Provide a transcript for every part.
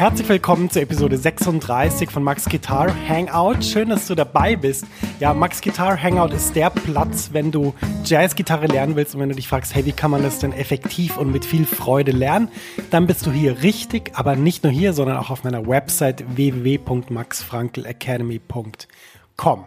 Herzlich willkommen zur Episode 36 von Max Guitar Hangout. Schön, dass du dabei bist. Ja, Max Guitar Hangout ist der Platz, wenn du Jazzgitarre lernen willst und wenn du dich fragst, hey, wie kann man das denn effektiv und mit viel Freude lernen, dann bist du hier richtig, aber nicht nur hier, sondern auch auf meiner Website www.maxfrankelacademy.com.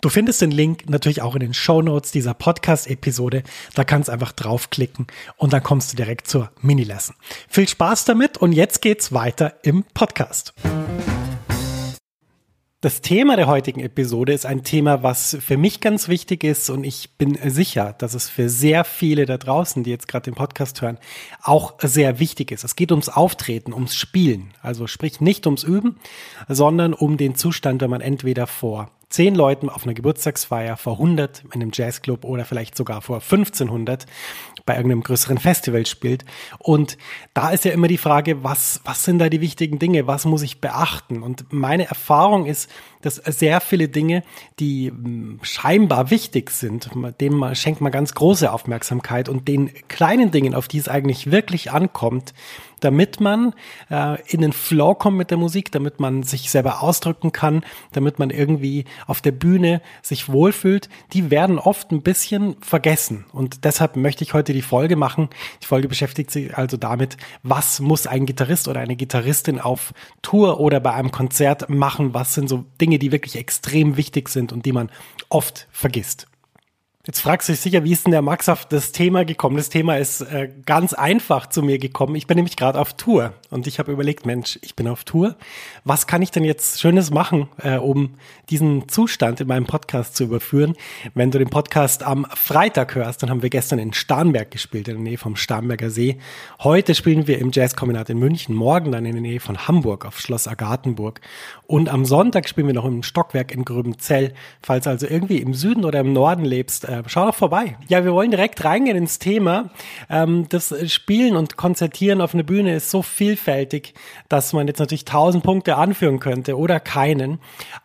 Du findest den Link natürlich auch in den Show Notes dieser Podcast-Episode. Da kannst du einfach draufklicken und dann kommst du direkt zur Mini-Lesson. Viel Spaß damit und jetzt geht's weiter im Podcast. Das Thema der heutigen Episode ist ein Thema, was für mich ganz wichtig ist und ich bin sicher, dass es für sehr viele da draußen, die jetzt gerade den Podcast hören, auch sehr wichtig ist. Es geht ums Auftreten, ums Spielen. Also sprich nicht ums Üben, sondern um den Zustand, wenn man entweder vor zehn Leuten auf einer Geburtstagsfeier, vor 100 in einem Jazzclub oder vielleicht sogar vor 1500 bei irgendeinem größeren Festival spielt. Und da ist ja immer die Frage, was, was sind da die wichtigen Dinge? Was muss ich beachten? Und meine Erfahrung ist, dass sehr viele Dinge, die hm, scheinbar wichtig sind, dem schenkt man ganz große Aufmerksamkeit und den kleinen Dingen, auf die es eigentlich wirklich ankommt, damit man äh, in den Flow kommt mit der Musik, damit man sich selber ausdrücken kann, damit man irgendwie auf der Bühne sich wohlfühlt, die werden oft ein bisschen vergessen. Und deshalb möchte ich heute die Folge machen. Die Folge beschäftigt sich also damit, was muss ein Gitarrist oder eine Gitarristin auf Tour oder bei einem Konzert machen? Was sind so Dinge, die wirklich extrem wichtig sind und die man oft vergisst? Jetzt fragst du dich sicher, wie ist denn der Max auf das Thema gekommen? Das Thema ist äh, ganz einfach zu mir gekommen. Ich bin nämlich gerade auf Tour und ich habe überlegt, Mensch, ich bin auf Tour. Was kann ich denn jetzt Schönes machen, äh, um diesen Zustand in meinem Podcast zu überführen? Wenn du den Podcast am Freitag hörst, dann haben wir gestern in Starnberg gespielt, in der Nähe vom Starnberger See. Heute spielen wir im Jazzkombinat in München, morgen dann in der Nähe von Hamburg auf Schloss Agathenburg. Und am Sonntag spielen wir noch im Stockwerk in Gröbenzell. Falls also irgendwie im Süden oder im Norden lebst, äh, schau doch vorbei. Ja, wir wollen direkt reingehen ins Thema. Ähm, das Spielen und Konzertieren auf einer Bühne ist so vielfältig, dass man jetzt natürlich tausend Punkte anführen könnte oder keinen.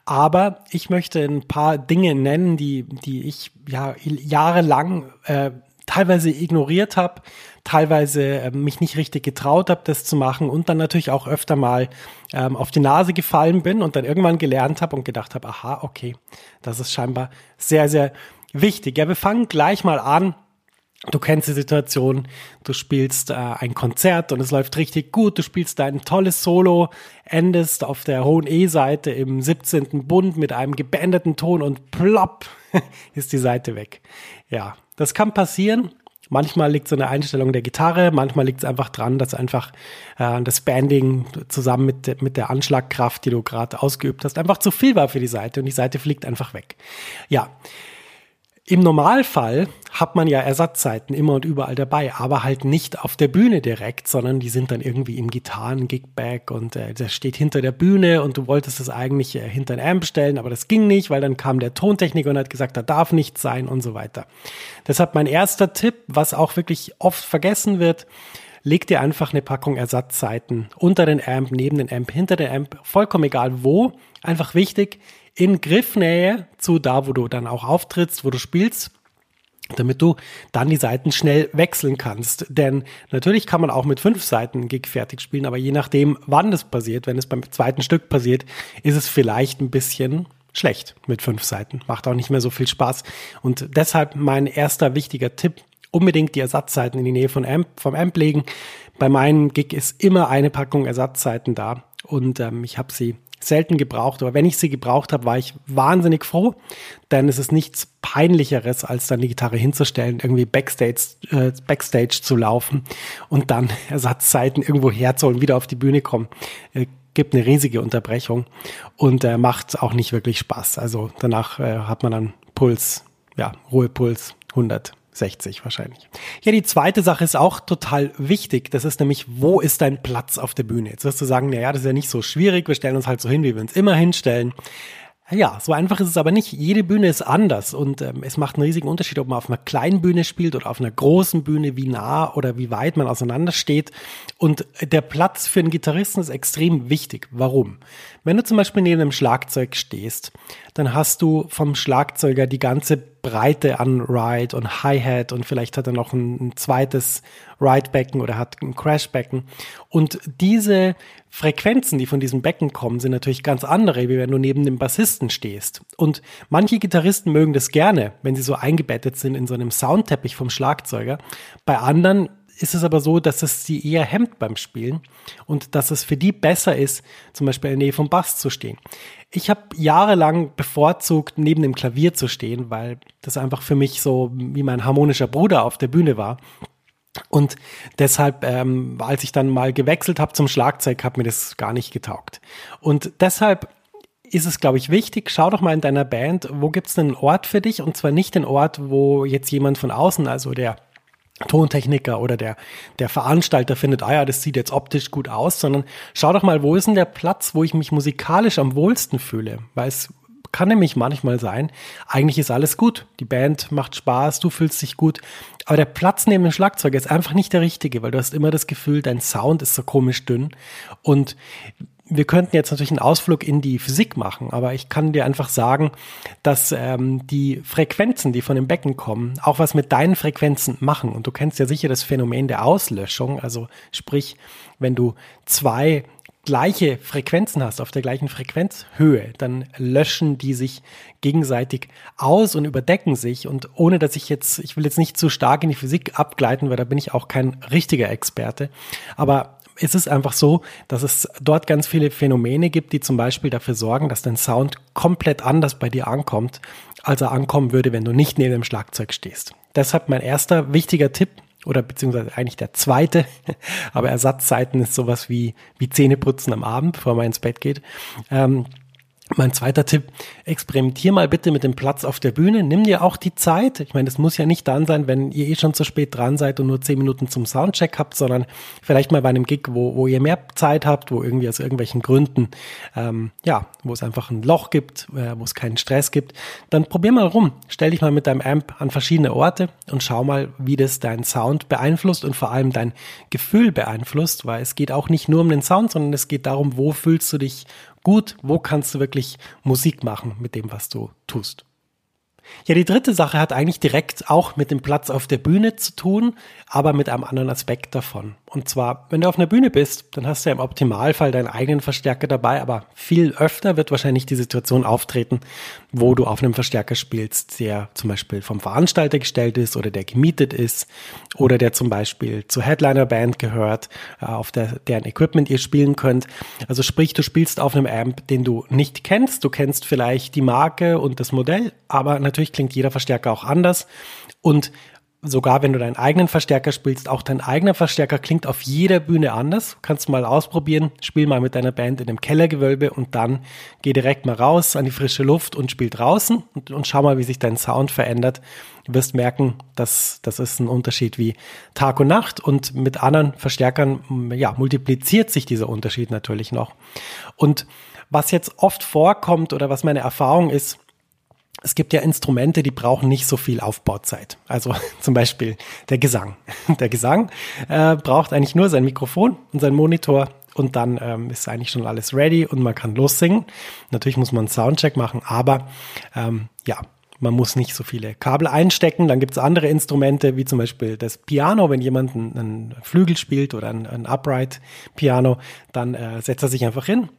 Aber ich möchte ein paar Dinge nennen, die, die ich ja jahrelang äh, teilweise ignoriert habe, teilweise äh, mich nicht richtig getraut habe, das zu machen und dann natürlich auch öfter mal ähm, auf die Nase gefallen bin und dann irgendwann gelernt habe und gedacht habe, aha, okay, das ist scheinbar sehr, sehr wichtig. Ja, wir fangen gleich mal an. Du kennst die Situation, du spielst äh, ein Konzert und es läuft richtig gut, du spielst dein tolles Solo, endest auf der hohen E-Seite im 17. Bund mit einem gebändeten Ton und plopp ist die Seite weg. Ja, das kann passieren. Manchmal liegt es an der Einstellung der Gitarre, manchmal liegt es einfach dran, dass einfach äh, das Banding zusammen mit, mit der Anschlagkraft, die du gerade ausgeübt hast, einfach zu viel war für die Seite und die Seite fliegt einfach weg. Ja, im Normalfall hat man ja Ersatzzeiten immer und überall dabei, aber halt nicht auf der Bühne direkt, sondern die sind dann irgendwie im Gitarren-Gigback und äh, das steht hinter der Bühne und du wolltest es eigentlich äh, hinter ein Amp stellen, aber das ging nicht, weil dann kam der Tontechniker und hat gesagt, da darf nichts sein und so weiter. Deshalb mein erster Tipp, was auch wirklich oft vergessen wird, leg dir einfach eine Packung Ersatzzeiten unter den Amp, neben den Amp, hinter den Amp, vollkommen egal wo. Einfach wichtig, in Griffnähe zu da, wo du dann auch auftrittst, wo du spielst. damit du dann die Seiten schnell wechseln kannst. Denn natürlich kann man auch mit fünf Seiten Gig fertig spielen, aber je nachdem, wann das passiert, wenn es beim zweiten Stück passiert, ist es vielleicht ein bisschen schlecht mit fünf Seiten. Macht auch nicht mehr so viel Spaß. Und deshalb mein erster wichtiger Tipp, unbedingt die Ersatzseiten in die Nähe von Amp, vom Amp legen. Bei meinem Gig ist immer eine Packung Ersatzseiten da und ähm, ich habe sie selten gebraucht, aber wenn ich sie gebraucht habe, war ich wahnsinnig froh, denn es ist nichts peinlicheres, als dann die Gitarre hinzustellen, irgendwie Backstage, äh, Backstage zu laufen und dann Ersatzzeiten irgendwo herzuholen, wieder auf die Bühne kommen. Äh, gibt eine riesige Unterbrechung und äh, macht auch nicht wirklich Spaß. Also danach äh, hat man dann Puls, ja, Ruhepuls 100. 60 wahrscheinlich. Ja, die zweite Sache ist auch total wichtig. Das ist nämlich, wo ist dein Platz auf der Bühne? Jetzt wirst du sagen, na ja, das ist ja nicht so schwierig. Wir stellen uns halt so hin, wie wir uns immer hinstellen. Ja, so einfach ist es aber nicht. Jede Bühne ist anders und ähm, es macht einen riesigen Unterschied, ob man auf einer kleinen Bühne spielt oder auf einer großen Bühne, wie nah oder wie weit man auseinander steht. Und der Platz für einen Gitarristen ist extrem wichtig. Warum? Wenn du zum Beispiel neben einem Schlagzeug stehst, dann hast du vom Schlagzeuger die ganze Breite an Ride und Hi-Hat und vielleicht hat er noch ein, ein zweites Ride-Becken oder hat ein Crash-Becken. Und diese Frequenzen, die von diesem Becken kommen, sind natürlich ganz andere, wie wenn du neben dem Bassisten stehst. Und manche Gitarristen mögen das gerne, wenn sie so eingebettet sind in so einem Soundteppich vom Schlagzeuger. Bei anderen ist es aber so, dass es sie eher hemmt beim Spielen und dass es für die besser ist, zum Beispiel in der Nähe vom Bass zu stehen. Ich habe jahrelang bevorzugt, neben dem Klavier zu stehen, weil das einfach für mich so wie mein harmonischer Bruder auf der Bühne war. Und deshalb, ähm, als ich dann mal gewechselt habe zum Schlagzeug, hat mir das gar nicht getaugt. Und deshalb ist es, glaube ich, wichtig, schau doch mal in deiner Band, wo gibt es einen Ort für dich? Und zwar nicht den Ort, wo jetzt jemand von außen, also der Tontechniker oder der, der Veranstalter findet, ah ja, das sieht jetzt optisch gut aus, sondern schau doch mal, wo ist denn der Platz, wo ich mich musikalisch am wohlsten fühle? Weil es kann nämlich manchmal sein, eigentlich ist alles gut. Die Band macht Spaß, du fühlst dich gut. Aber der Platz neben dem Schlagzeug ist einfach nicht der richtige, weil du hast immer das Gefühl, dein Sound ist so komisch dünn. Und wir könnten jetzt natürlich einen Ausflug in die Physik machen, aber ich kann dir einfach sagen, dass ähm, die Frequenzen, die von dem Becken kommen, auch was mit deinen Frequenzen machen. Und du kennst ja sicher das Phänomen der Auslöschung. Also sprich, wenn du zwei gleiche Frequenzen hast, auf der gleichen Frequenzhöhe, dann löschen die sich gegenseitig aus und überdecken sich. Und ohne dass ich jetzt, ich will jetzt nicht zu stark in die Physik abgleiten, weil da bin ich auch kein richtiger Experte. Aber es ist einfach so, dass es dort ganz viele Phänomene gibt, die zum Beispiel dafür sorgen, dass dein Sound komplett anders bei dir ankommt, als er ankommen würde, wenn du nicht neben dem Schlagzeug stehst. Deshalb mein erster wichtiger Tipp oder beziehungsweise eigentlich der zweite, aber Ersatzzeiten ist sowas wie, wie Zähneputzen am Abend, bevor man ins Bett geht. Ähm, mein zweiter Tipp, experimentier mal bitte mit dem Platz auf der Bühne. Nimm dir auch die Zeit. Ich meine, es muss ja nicht dann sein, wenn ihr eh schon zu spät dran seid und nur zehn Minuten zum Soundcheck habt, sondern vielleicht mal bei einem Gig, wo, wo ihr mehr Zeit habt, wo irgendwie aus irgendwelchen Gründen, ähm, ja, wo es einfach ein Loch gibt, äh, wo es keinen Stress gibt. Dann probier mal rum. Stell dich mal mit deinem Amp an verschiedene Orte und schau mal, wie das deinen Sound beeinflusst und vor allem dein Gefühl beeinflusst, weil es geht auch nicht nur um den Sound, sondern es geht darum, wo fühlst du dich gut, wo kannst du wirklich Musik machen mit dem, was du tust. Ja, die dritte Sache hat eigentlich direkt auch mit dem Platz auf der Bühne zu tun, aber mit einem anderen Aspekt davon. Und zwar, wenn du auf einer Bühne bist, dann hast du ja im Optimalfall deinen eigenen Verstärker dabei, aber viel öfter wird wahrscheinlich die Situation auftreten, wo du auf einem Verstärker spielst, der zum Beispiel vom Veranstalter gestellt ist oder der gemietet ist oder der zum Beispiel zur Headliner-Band gehört, äh, auf der, deren Equipment ihr spielen könnt. Also sprich, du spielst auf einem Amp, den du nicht kennst. Du kennst vielleicht die Marke und das Modell, aber natürlich klingt jeder Verstärker auch anders. Und sogar wenn du deinen eigenen Verstärker spielst, auch dein eigener Verstärker klingt auf jeder Bühne anders. Kannst du mal ausprobieren, spiel mal mit deiner Band in dem Kellergewölbe und dann geh direkt mal raus an die frische Luft und spiel draußen und, und schau mal, wie sich dein Sound verändert. Du wirst merken, dass das ist ein Unterschied wie Tag und Nacht und mit anderen Verstärkern ja, multipliziert sich dieser Unterschied natürlich noch. Und was jetzt oft vorkommt oder was meine Erfahrung ist, es gibt ja Instrumente, die brauchen nicht so viel Aufbauzeit. Also zum Beispiel der Gesang. Der Gesang äh, braucht eigentlich nur sein Mikrofon und sein Monitor und dann ähm, ist eigentlich schon alles ready und man kann lossingen. Natürlich muss man einen Soundcheck machen, aber ähm, ja, Man muss nicht so viele Kabel einstecken. Dann gibt es andere Instrumente, wie zum Beispiel das Piano. Wenn jemand einen, Flügel spielt oder ein, ein Upright-Piano, dann äh, setzt er sich einfach hin.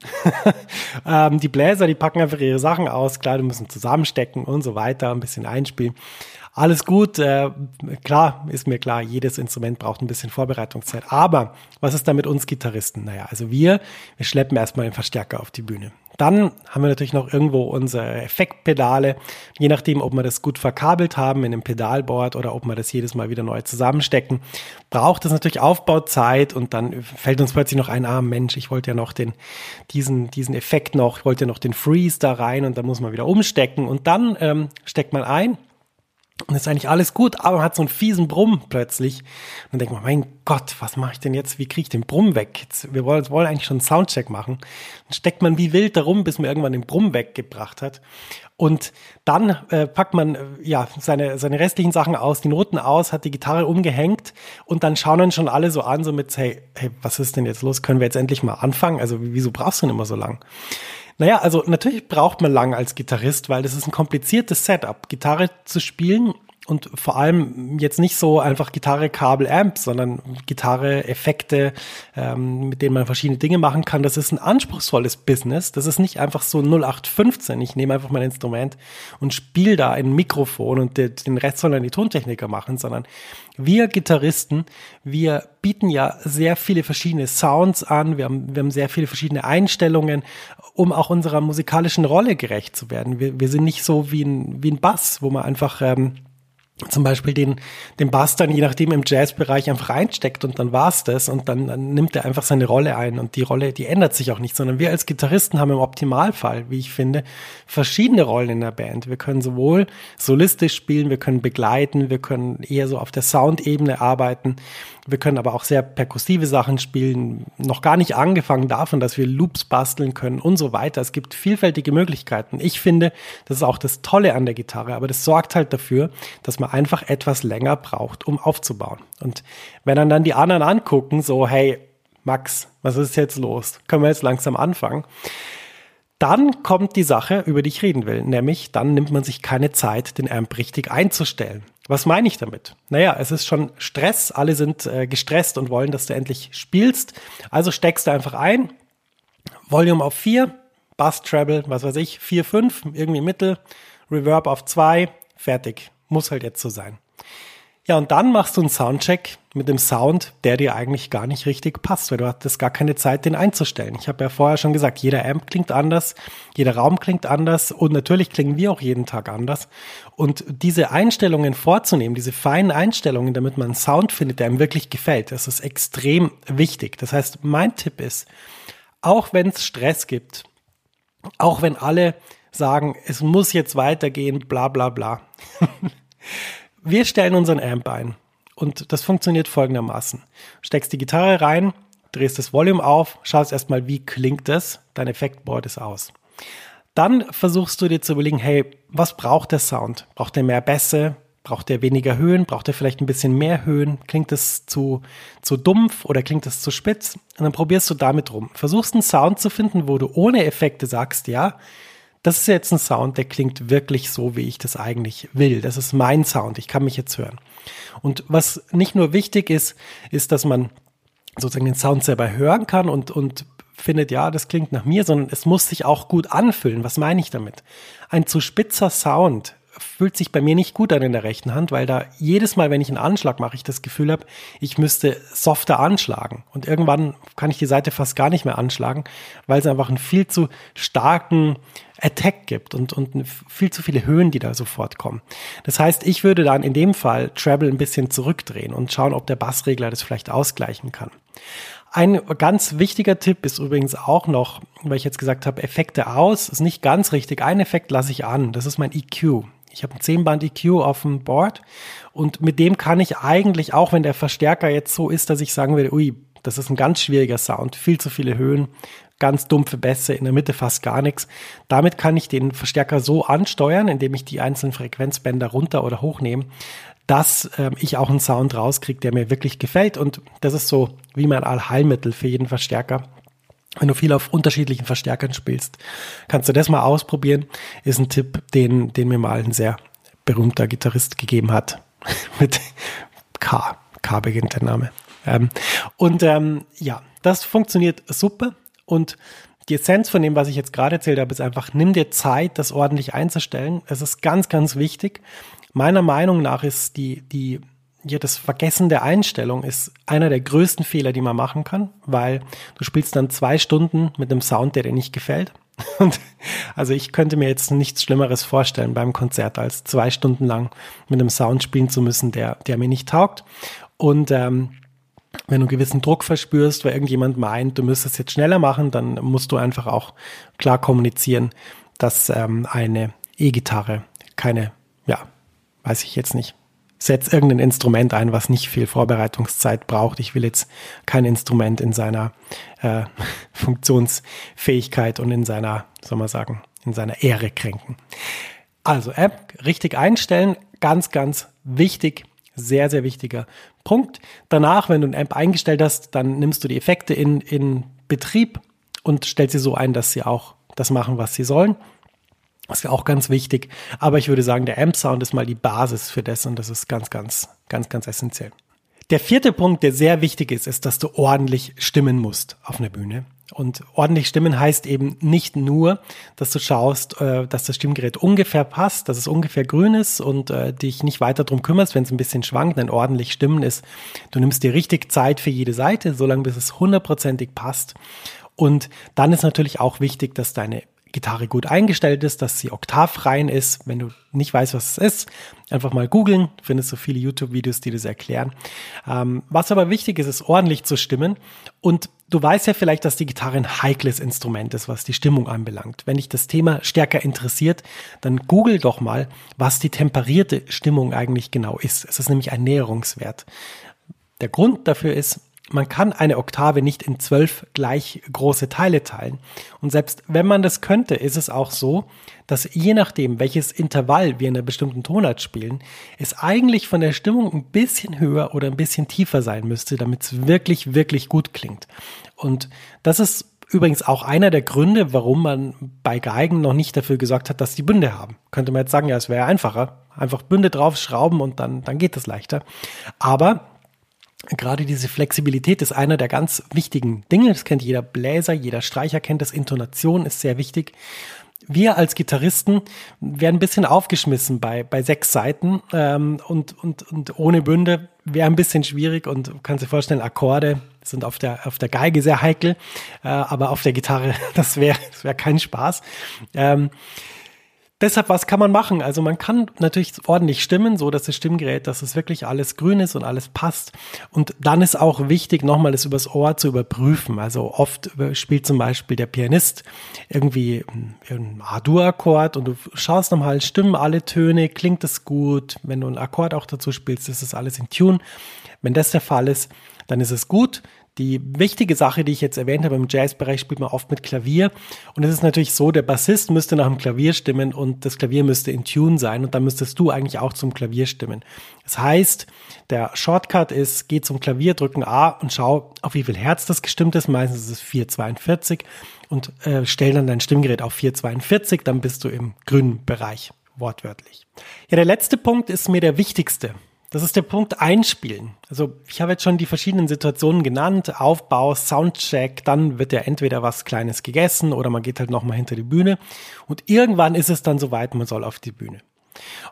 ähm, die Bläser, die packen einfach ihre Sachen aus. Klar, die müssen zusammenstecken und so weiter, ein bisschen einspielen. Alles gut, äh, klar, ist mir klar, jedes Instrument braucht ein bisschen Vorbereitungszeit. Aber was ist da mit uns Gitarristen? Naja, also wir, wir schleppen erstmal den Verstärker auf die Bühne. Dann haben wir natürlich noch irgendwo unsere Effektpedale. Je nachdem, ob wir das gut verkabelt haben in einem Pedalboard oder ob wir das jedes Mal wieder neu zusammenstecken, braucht das natürlich Aufbauzeit und dann fällt uns plötzlich noch ein, ah Mensch, ich wollte ja noch den, diesen, diesen Effekt noch, ich wollte ja noch den Freeze da rein und dann muss man wieder umstecken und dann ähm, steckt man ein und ist eigentlich alles gut, aber man hat so einen fiesen Brumm plötzlich. Und dann denkt man, mein Gott, was mache ich denn jetzt? Wie kriege ich den Brumm weg? Jetzt, wir wollen, wollen eigentlich schon einen Soundcheck machen. Dann steckt man wie wild darum, bis man irgendwann den Brumm weggebracht hat. Und dann äh, packt man äh, ja seine, seine restlichen Sachen aus, die Noten aus, hat die Gitarre umgehängt und dann schauen dann schon alle so an, so mit, hey, hey, was ist denn jetzt los? Können wir jetzt endlich mal anfangen? Also wieso brauchst du denn immer so lang? Naja, also natürlich braucht man lang als Gitarrist, weil das ist ein kompliziertes Setup. Gitarre zu spielen und vor allem jetzt nicht so einfach Gitarre, Kabel, Amp, sondern Gitarre, Effekte, ähm, mit denen man verschiedene Dinge machen kann. Das ist ein anspruchsvolles Business. Das ist nicht einfach so 0815. Ich nehme einfach mein Instrument und spiele da ein Mikrofon und den Rest sollen dann die Tontechniker machen, sondern wir Gitarristen, wir bieten ja sehr viele verschiedene Sounds an. Wir haben, wir haben sehr viele verschiedene Einstellungen, um auch unserer musikalischen Rolle gerecht zu werden. Wir, wir sind nicht so wie ein, wie ein Bass, wo man einfach ähm, zum Beispiel den, den Bass dann je nachdem im Jazzbereich einfach reinsteckt und dann war's das und dann, dann nimmt er einfach seine Rolle ein und die Rolle, die ändert sich auch nicht, sondern wir als Gitarristen haben im Optimalfall, wie ich finde, verschiedene Rollen in der Band. Wir können sowohl solistisch spielen, wir können begleiten, wir können eher so auf der Soundebene arbeiten, wir können aber auch sehr perkussive Sachen spielen, noch gar nicht angefangen davon, dass wir Loops basteln können und so weiter. Es gibt vielfältige Möglichkeiten. Ich finde, das ist auch das Tolle an der Gitarre, aber das sorgt halt dafür, dass man einfach etwas länger braucht, um aufzubauen. Und wenn dann dann die anderen angucken, so, hey, Max, was ist jetzt los? Können wir jetzt langsam anfangen? Dann kommt die Sache, über die ich reden will, nämlich dann nimmt man sich keine Zeit, den Amp richtig einzustellen. Was meine ich damit? Naja, es ist schon Stress, alle sind äh, gestresst und wollen, dass du endlich spielst. Also steckst du einfach ein, Volume auf 4, Bass Treble, was weiß ich, 4, 5, irgendwie Mittel, Reverb auf 2, fertig. Muss halt jetzt so sein. Ja, und dann machst du einen Soundcheck mit dem Sound, der dir eigentlich gar nicht richtig passt, weil du hattest gar keine Zeit, den einzustellen. Ich habe ja vorher schon gesagt, jeder Amp klingt anders, jeder Raum klingt anders und natürlich klingen wir auch jeden Tag anders. Und diese Einstellungen vorzunehmen, diese feinen Einstellungen, damit man einen Sound findet, der einem wirklich gefällt, das ist extrem wichtig. Das heißt, mein Tipp ist, auch wenn es Stress gibt, auch wenn alle sagen, es muss jetzt weitergehen, bla bla bla. Wir stellen unseren Amp ein und das funktioniert folgendermaßen. Steckst die Gitarre rein, drehst das Volume auf, schaust erstmal, wie klingt es, dein Effektboard ist aus. Dann versuchst du dir zu überlegen, hey, was braucht der Sound? Braucht er mehr Bässe? Braucht er weniger Höhen? Braucht er vielleicht ein bisschen mehr Höhen? Klingt es zu, zu dumpf oder klingt es zu spitz? Und dann probierst du damit rum. Versuchst einen Sound zu finden, wo du ohne Effekte sagst, ja, das ist jetzt ein Sound, der klingt wirklich so, wie ich das eigentlich will. Das ist mein Sound. Ich kann mich jetzt hören. Und was nicht nur wichtig ist, ist, dass man sozusagen den Sound selber hören kann und, und findet, ja, das klingt nach mir, sondern es muss sich auch gut anfühlen. Was meine ich damit? Ein zu spitzer Sound fühlt sich bei mir nicht gut an in der rechten Hand, weil da jedes Mal, wenn ich einen Anschlag mache, ich das Gefühl habe, ich müsste softer anschlagen. Und irgendwann kann ich die Seite fast gar nicht mehr anschlagen, weil es einfach einen viel zu starken Attack gibt und, und viel zu viele Höhen, die da sofort kommen. Das heißt, ich würde dann in dem Fall Treble ein bisschen zurückdrehen und schauen, ob der Bassregler das vielleicht ausgleichen kann. Ein ganz wichtiger Tipp ist übrigens auch noch, weil ich jetzt gesagt habe, Effekte aus, ist nicht ganz richtig. Ein Effekt lasse ich an, das ist mein EQ. Ich habe ein 10-Band EQ auf dem Board und mit dem kann ich eigentlich, auch wenn der Verstärker jetzt so ist, dass ich sagen würde, ui, das ist ein ganz schwieriger Sound, viel zu viele Höhen, ganz dumpfe Bässe, in der Mitte fast gar nichts. Damit kann ich den Verstärker so ansteuern, indem ich die einzelnen Frequenzbänder runter oder hochnehme, dass äh, ich auch einen Sound rauskriege, der mir wirklich gefällt. Und das ist so wie mein Allheilmittel für jeden Verstärker. Wenn du viel auf unterschiedlichen Verstärkern spielst, kannst du das mal ausprobieren. Ist ein Tipp, den, den mir mal ein sehr berühmter Gitarrist gegeben hat. Mit K. K beginnt der Name. Ähm, und ähm, ja, das funktioniert super. Und die Essenz von dem, was ich jetzt gerade erzählt habe, ist einfach, nimm dir Zeit, das ordentlich einzustellen. Es ist ganz, ganz wichtig. Meiner Meinung nach ist die, die, ja, das Vergessen der Einstellung ist einer der größten Fehler, die man machen kann, weil du spielst dann zwei Stunden mit einem Sound, der dir nicht gefällt. Und also ich könnte mir jetzt nichts Schlimmeres vorstellen beim Konzert, als zwei Stunden lang mit einem Sound spielen zu müssen, der, der mir nicht taugt. Und ähm, wenn du gewissen Druck verspürst, weil irgendjemand meint, du müsstest jetzt schneller machen, dann musst du einfach auch klar kommunizieren, dass ähm, eine E-Gitarre keine, ja, weiß ich jetzt nicht, setz irgendein Instrument ein, was nicht viel Vorbereitungszeit braucht. Ich will jetzt kein Instrument in seiner äh, Funktionsfähigkeit und in seiner, soll man sagen, in seiner Ehre kränken. Also App richtig einstellen, ganz, ganz wichtig, sehr, sehr wichtiger Punkt. Danach, wenn du eine App eingestellt hast, dann nimmst du die Effekte in, in Betrieb und stellst sie so ein, dass sie auch das machen, was sie sollen. Das ist ja auch ganz wichtig. Aber ich würde sagen, der Amp-Sound ist mal die Basis für das und das ist ganz, ganz, ganz, ganz essentiell. Der vierte Punkt, der sehr wichtig ist, ist, dass du ordentlich stimmen musst auf einer Bühne. Und ordentlich stimmen heißt eben nicht nur, dass du schaust, äh, dass das Stimmgerät ungefähr passt, dass es ungefähr grün ist und äh, dich nicht weiter drum kümmerst, wenn es ein bisschen schwankt, denn ordentlich stimmen ist, du nimmst dir richtig Zeit für jede Seite, solange bis es hundertprozentig passt. Und dann ist natürlich auch wichtig, dass deine Gitarre gut eingestellt ist, dass sie oktavrein ist. Wenn du nicht weißt, was es ist, einfach mal googeln. Du findest so viele YouTube-Videos, die das erklären. Ähm, was aber wichtig ist, ist ordentlich zu stimmen. Und du weißt ja vielleicht, dass die Gitarre ein heikles Instrument ist, was die Stimmung anbelangt. Wenn dich das Thema stärker interessiert, dann google doch mal, was die temperierte Stimmung eigentlich genau ist. Es ist nämlich ein Näherungswert. Der Grund dafür ist, man kann eine Oktave nicht in zwölf gleich große Teile teilen. Und selbst wenn man das könnte, ist es auch so, dass je nachdem, welches Intervall wir in einer bestimmten Tonart spielen, es eigentlich von der Stimmung ein bisschen höher oder ein bisschen tiefer sein müsste, damit es wirklich, wirklich gut klingt. Und das ist übrigens auch einer der Gründe, warum man bei Geigen noch nicht dafür gesorgt hat, dass die Bünde haben. Könnte man jetzt sagen, ja, es wäre einfacher. Einfach Bünde draufschrauben und dann, dann geht das leichter. Aber gerade diese Flexibilität ist einer der ganz wichtigen Dinge. Das kennt jeder Bläser, jeder Streicher kennt das. Intonation ist sehr wichtig. Wir als Gitarristen werden ein bisschen aufgeschmissen bei, bei sechs Seiten ähm, und, und, und ohne Bünde wäre ein bisschen schwierig und du kannst dir vorstellen, Akkorde sind auf der, auf der Geige sehr heikel, äh, aber auf der Gitarre, das wäre das wär kein Spaß. Ähm, Deshalb, was kann man machen? Also man kann natürlich ordentlich stimmen, so dass das Stimmgerät, dass es wirklich alles grün ist und alles passt. Und dann ist auch wichtig, nochmal das übers Ohr zu überprüfen. Also oft spielt zum Beispiel der Pianist irgendwie einen A-Dur-Akkord und du schaust nochmal, stimmen alle Töne, klingt es gut. Wenn du einen Akkord auch dazu spielst, ist das alles in Tune. Wenn das der Fall ist, dann ist es gut. Die wichtige Sache, die ich jetzt erwähnt habe, im Jazzbereich spielt man oft mit Klavier. Und es ist natürlich so, der Bassist müsste nach dem Klavier stimmen und das Klavier müsste in Tune sein und dann müsstest du eigentlich auch zum Klavier stimmen. Das heißt, der Shortcut ist, geh zum Klavier, drücken A und schau, auf wie viel Herz das gestimmt ist. Meistens ist es 442 und äh, stell dann dein Stimmgerät auf 442, dann bist du im grünen Bereich, wortwörtlich. Ja, der letzte Punkt ist mir der wichtigste. Das ist der Punkt Einspielen. Also ich habe jetzt schon die verschiedenen Situationen genannt. Aufbau, Soundcheck, dann wird ja entweder was Kleines gegessen oder man geht halt nochmal hinter die Bühne. Und irgendwann ist es dann soweit, man soll auf die Bühne.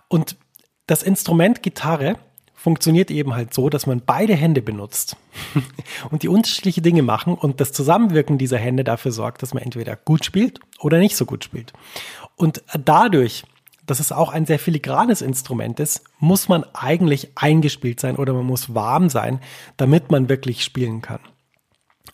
Und das Instrument Gitarre funktioniert eben halt so, dass man beide Hände benutzt und die unterschiedliche Dinge machen und das Zusammenwirken dieser Hände dafür sorgt, dass man entweder gut spielt oder nicht so gut spielt. Und dadurch dass es auch ein sehr filigranes Instrument ist, muss man eigentlich eingespielt sein oder man muss warm sein, damit man wirklich spielen kann.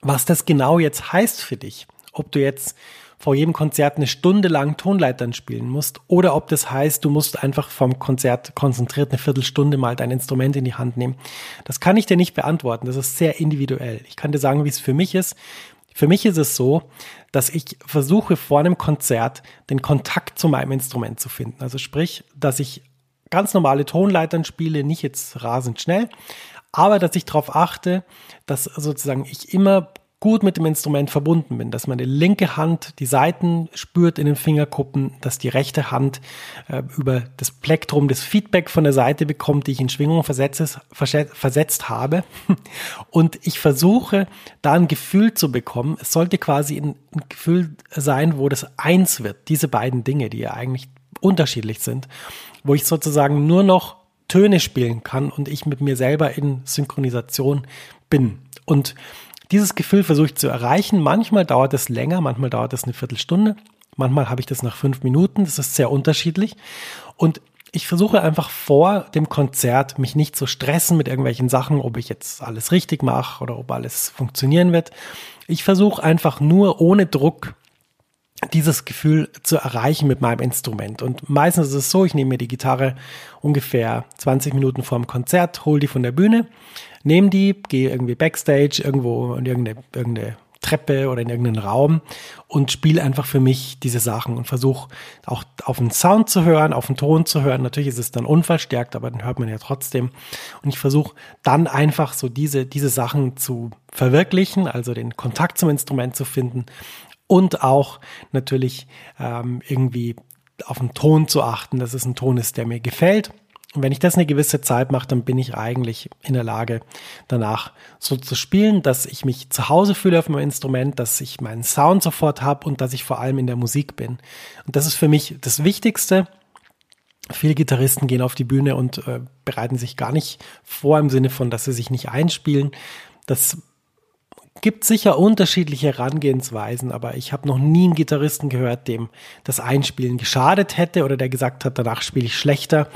Was das genau jetzt heißt für dich, ob du jetzt vor jedem Konzert eine Stunde lang Tonleitern spielen musst oder ob das heißt, du musst einfach vom Konzert konzentriert eine Viertelstunde mal dein Instrument in die Hand nehmen. Das kann ich dir nicht beantworten. Das ist sehr individuell. Ich kann dir sagen, wie es für mich ist. Für mich ist es so, dass ich versuche vor einem Konzert den Kontakt zu meinem Instrument zu finden. Also sprich, dass ich ganz normale Tonleitern spiele, nicht jetzt rasend schnell, aber dass ich darauf achte, dass sozusagen ich immer gut mit dem Instrument verbunden bin, dass meine linke Hand die Saiten spürt in den Fingerkuppen, dass die rechte Hand äh, über das Plektrum das Feedback von der Seite bekommt, die ich in Schwingung versetzt, versetzt habe. Und ich versuche da ein Gefühl zu bekommen. Es sollte quasi ein, Gefühl sein, wo das eins wird, diese beiden Dinge, die ja eigentlich unterschiedlich sind, wo ich sozusagen nur noch Töne spielen kann und ich mit mir selber in Synchronisation bin. Und dieses Gefühl versuche ich zu erreichen. Manchmal dauert es länger, manchmal dauert es eine Viertelstunde, manchmal habe ich das nach fünf Minuten. Das ist sehr unterschiedlich. Und ich versuche einfach vor dem Konzert mich nicht zu stressen mit irgendwelchen Sachen, ob ich jetzt alles richtig mache oder ob alles funktionieren wird. Ich versuche einfach nur ohne Druck dieses Gefühl zu erreichen mit meinem Instrument. Und meistens ist es so, ich nehme mir die Gitarre ungefähr 20 Minuten vor dem Konzert, hole die von der Bühne, nehme die, gehe irgendwie backstage, irgendwo in irgendeine, irgendeine Treppe oder in irgendeinen Raum und spiele einfach für mich diese Sachen und versuche auch auf den Sound zu hören, auf den Ton zu hören. Natürlich ist es dann unverstärkt, aber dann hört man ja trotzdem. Und ich versuche dann einfach so diese, diese Sachen zu verwirklichen, also den Kontakt zum Instrument zu finden und auch natürlich ähm, irgendwie auf den Ton zu achten, dass es ein Ton ist, der mir gefällt. Und wenn ich das eine gewisse Zeit mache, dann bin ich eigentlich in der Lage, danach so zu spielen, dass ich mich zu Hause fühle auf meinem Instrument, dass ich meinen Sound sofort habe und dass ich vor allem in der Musik bin. Und das ist für mich das Wichtigste. Viele Gitarristen gehen auf die Bühne und äh, bereiten sich gar nicht vor im Sinne von, dass sie sich nicht einspielen. Das gibt sicher unterschiedliche Herangehensweisen, aber ich habe noch nie einen Gitarristen gehört, dem das Einspielen geschadet hätte oder der gesagt hat, danach spiele ich schlechter.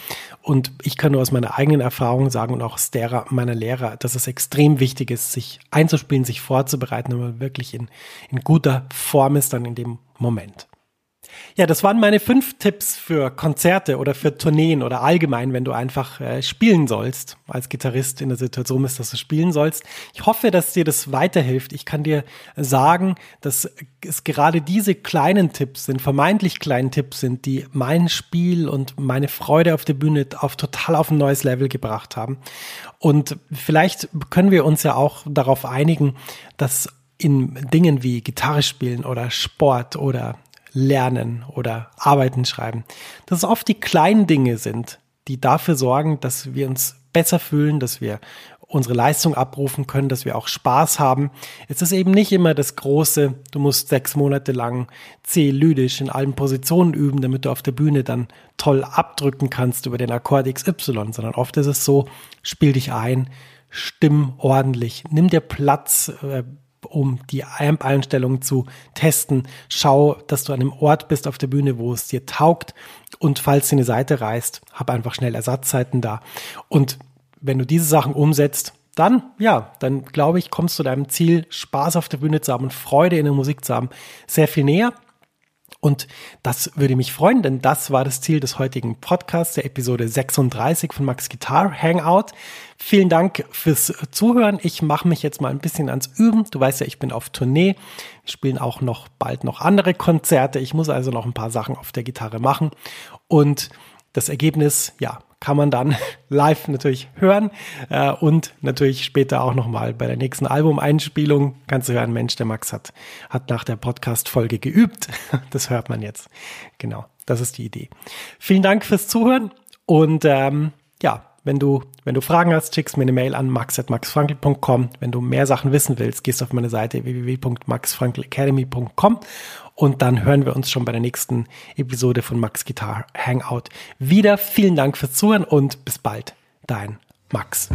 Und ich kann nur aus meiner eigenen Erfahrung sagen und auch aus derer meiner Lehrer, dass es extrem wichtig ist, sich einzuspielen, sich vorzubereiten, wenn man wirklich in, in guter Form ist dann in dem Moment. Ja, das waren meine fünf Tipps für Konzerte oder für Tourneen oder allgemein, wenn du einfach äh, spielen sollst, als Gitarrist in der Situation bist, dass du spielen sollst. Ich hoffe, dass dir das weiterhilft. Ich kann dir sagen, dass es gerade diese kleinen Tipps sind, vermeintlich kleinen Tipps sind, die mein Spiel und meine Freude auf der Bühne auf total auf ein neues Level gebracht haben. Und vielleicht können wir uns ja auch darauf einigen, dass in Dingen wie Gitarre spielen oder Sport oder Lernen oder Arbeiten schreiben, dass es oft die kleinen Dinge sind, die dafür sorgen, dass wir uns besser fühlen, dass wir unsere Leistung abrufen können, dass wir auch Spaß haben. Es ist eben nicht immer das große, du musst sechs Monate lang C-lydisch in allen Positionen üben, damit du auf der Bühne dann toll abdrücken kannst über den Akkord XY, sondern oft ist es so, spiel dich ein, stimm ordentlich, nimm dir Platz, äh, um die Amp-Einstellungen zu testen. Schau, dass du an einem Ort bist auf der Bühne, wo es dir taugt. Und falls du eine Seite reißt, hab einfach schnell Ersatzzeiten da. Und wenn du diese Sachen umsetzt, dann, ja, dann glaube ich, kommst du deinem Ziel, Spaß auf der Bühne zu haben und Freude in der Musik zu haben, sehr viel näher. Und das würde mich freuen, denn das war das Ziel des heutigen Podcasts, der Episode 36 von Max Guitar Hangout. Vielen Dank fürs Zuhören. Ich mache mich jetzt mal ein bisschen ans Üben. Du weißt ja, ich bin auf Tournee. Wir spielen auch noch bald noch andere Konzerte. Ich muss also noch ein paar Sachen auf der Gitarre machen. Und das Ergebnis, ja, kann man dann live natürlich hören äh, und natürlich später auch nochmal bei der nächsten Albumeinspielung kannst du hören, Mensch, der Max hat, hat nach der Podcast-Folge geübt. Das hört man jetzt. Genau, das ist die Idee. Vielen Dank fürs Zuhören und ähm, ja, wenn du, wenn du Fragen hast, schickst mir eine Mail an max.maxfrankl.com. Wenn du mehr Sachen wissen willst, gehst auf meine Seite www.maxfrankelacademy.com und dann hören wir uns schon bei der nächsten Episode von Max Guitar Hangout wieder. Vielen Dank fürs Zuhören und bis bald. Dein Max.